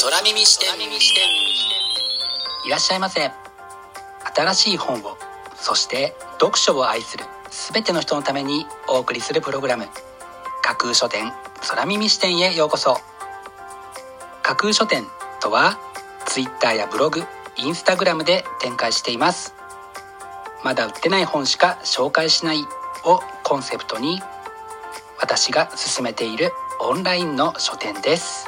空耳視点。いらっしゃいませ。新しい本をそして読書を愛する全ての人のためにお送りするプログラム。架空書店空耳視点へようこそ。架空書店とは Twitter やブログインスタグラムで展開しています。まだ売ってない本しか紹介しないをコンセプトに私が進めているオンラインの書店です。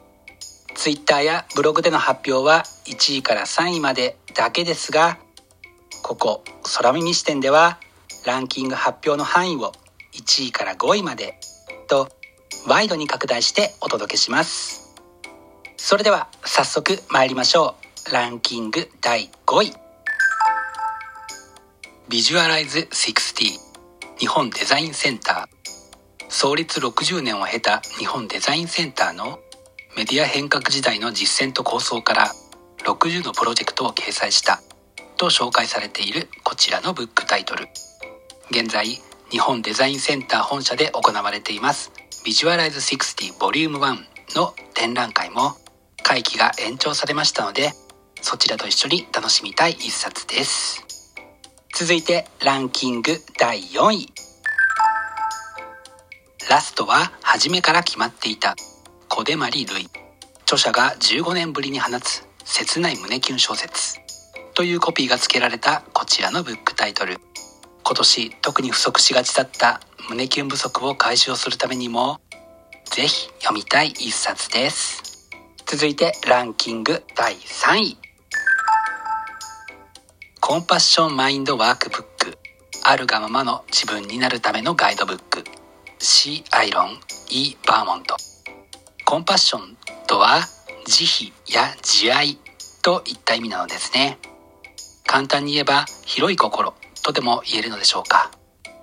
Twitter やブログでの発表は1位から3位までだけですがここ空耳視点ではランキング発表の範囲を1位から5位までとワイドに拡大してお届けします。それでは早速参りましょう。ランキング第5位。ビジュアライズ60日本デザインセンター。創立60年を経た日本デザインセンターのメディア変革時代の実践と構想から60のプロジェクトを掲載したと紹介されているこちらのブックタイトル。現在日本デザインセンター本社で行われていますビジュアライズ60 Vol.1 の展覧会も会期が延長されましたのでそちらと一緒に楽しみたい一冊です。続いてランキング第4位。ラストは初めから決まっていた。小出まりるい。著者が15年ぶりに放つ切ない胸キュン小説。というコピーが付けられたこちらのブックタイトル。今年特に不足しがちだった胸キュン不足を解消するためにもぜひ読みたい一冊です。続いてランキング第3位。コンパッションマインドワークブック。あるがままの自分になるためのガイドブック。C. アイロン E. バーモント。コンパッションとは慈悲や慈愛といった意味なのですね。簡単に言えば広い心とでも言えるのでしょうか。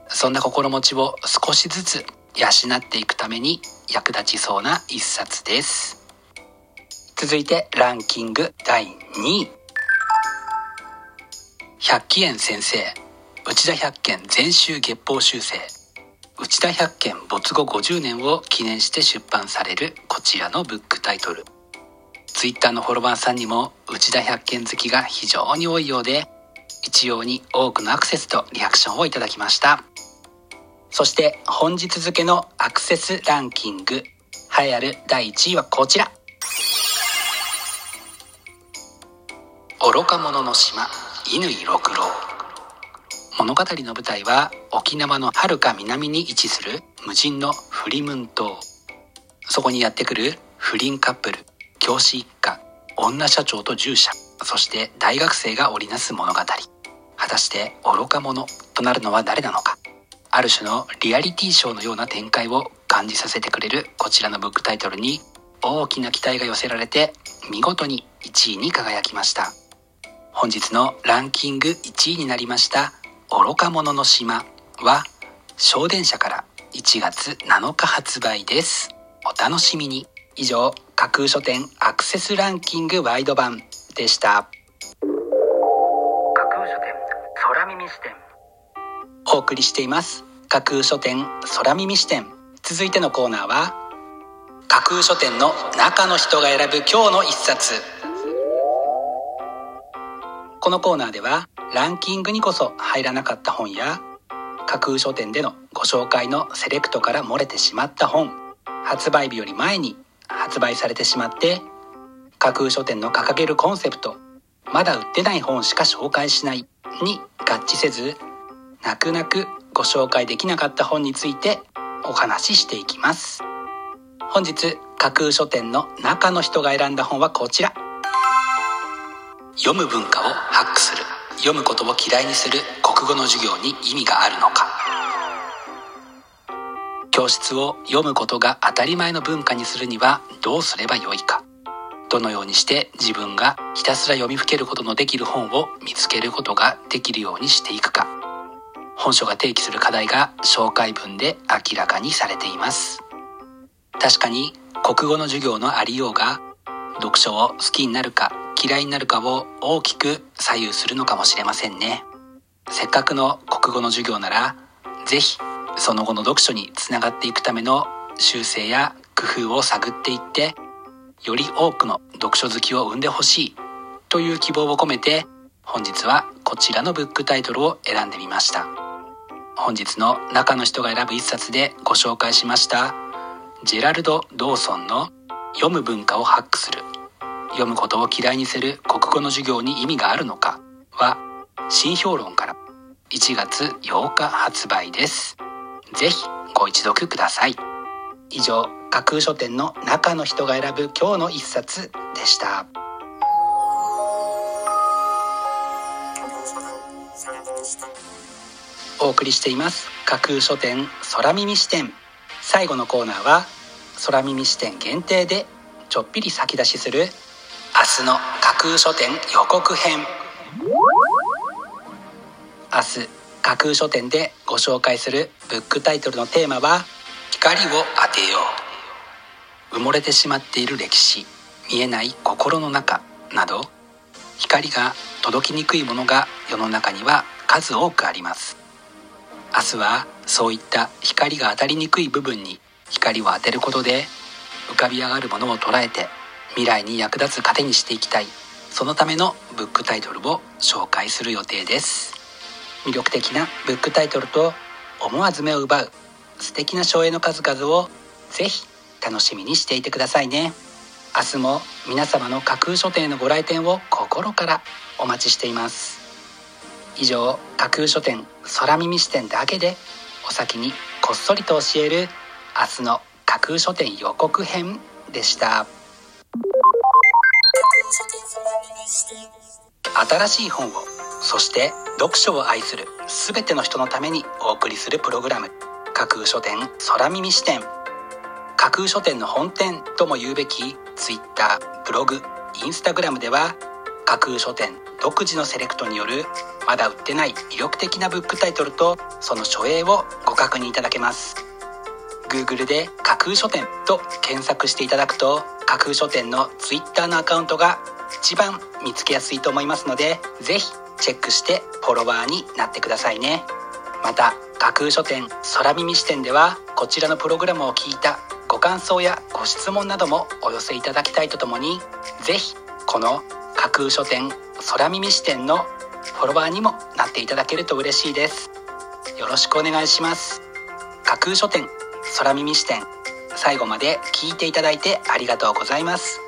そんな心持ちを少しずつ養っていくために役立ちそうな一冊です。続いてランキング第2位。百鬼園先生内田百軒全集月報修正。内田百軒没後50年を記念して出版されるこちらのブックタイトル。Twitter のフォロワーさんにも内田百軒好きが非常に多いようで一様に多くのアクセスとリアクションをいただきました。そして本日付のアクセスランキング栄えある第1位はこちら。愚か者の島乾六郎。物語の舞台は沖縄のはるか南に位置する無人のフリムン島。そこにやってくる不倫カップル教師一家女社長と従者そして大学生が織りなす物語。果たして愚か者となるのは誰なのか。ある種のリアリティショーのような展開を感じさせてくれるこちらのブックタイトルに大きな期待が寄せられて見事に1位に輝きました。本日のランキング1位になりました。愚か者の島は小電車から1月7日発売です。お楽しみに。以上、架空書店アクセスランキングワイド版でした。架空書店空耳視点お送りしています。架空書店空耳視点。続いてのコーナーは、架空書店の中の人が選ぶ今日の一冊。このコーナーでは、ランキングにこそ入らなかった本や架空書店でのご紹介のセレクトから漏れてしまった本発売日より前に発売されてしまって架空書店の掲げるコンセプトまだ売ってない本しか紹介しないに合致せず泣く泣くご紹介できなかった本についてお話ししていきます。本日架空書店の中の人が選んだ本はこちら。読む文化をハックする。読むことを嫌いにする国語の授業に意味があるのか。教室を読むことが当たり前の文化にするにはどうすればよいか。どのようにして自分がひたすら読みふけることのできる本を見つけることができるようにしていくか。本書が提起する課題が紹介文で明らかにされています。確かに国語の授業のありようが読書を好きになるか嫌いになるかを大きく左右するのかもしれませんね。せっかくの国語の授業なら是非その後の読書につながっていくための修正や工夫を探っていってより多くの読書好きを生んでほしいという希望を込めて本日はこちらのブックタイトルを選んでみました。本日の中の人が選ぶ一冊でご紹介しましたジェラルド・ドーソンの「読む文化をハックする。読むことを嫌いにする国語の授業に意味があるのか」は新評論から。1月8日発売です。ぜひご一読ください。以上架空書店の中の人が選ぶ今日の一冊でした。お送りしています。架空書店空耳視点。最後のコーナーは空耳視点限定でちょっぴり先出しする明日の架空書店予告編。明日架空書店でご紹介するブックタイトルのテーマは光を当てよう。埋もれてしまっている歴史見えない心の中など光が届きにくいものが世の中には数多くあります。明日はそういった光が当たりにくい部分に光を当てることで浮かび上がるものを捉えて未来に役立つ糧にしていきたい。そのためのブックタイトルを紹介する予定です。魅力的なブックタイトルと思わず目を奪う。素敵な省エの数々をぜひ楽しみにしていてくださいね。明日も皆様の架空書店へのご来店を心からお待ちしています。以上架空書店空耳視点だけでお先にこっそりと教える明日の架空書店予告編でした。新しい本をそして読書を愛する全ての人のためにお送りするプログラム架空書店空耳視点。架空書店の本店とも言うべき Twitter ブログインスタグラムでは架空書店独自のセレクトによるまだ売ってない魅力的なブックタイトルとその書影をご確認いただけます。Google で架空書店と検索していただくと架空書店の Twitter のアカウントが一番見つけやすいと思いますのでぜひチェックしてフォロワーになってくださいね。また架空書店空耳視点ではこちらのプログラムを聞いたご感想やご質問などもお寄せいただきたいとともにぜひこの架空書店空耳視点のフォロワーにもなっていただけると嬉しいです。よろしくお願いします。架空書店空耳視点最後まで聞いていただいてありがとうございます。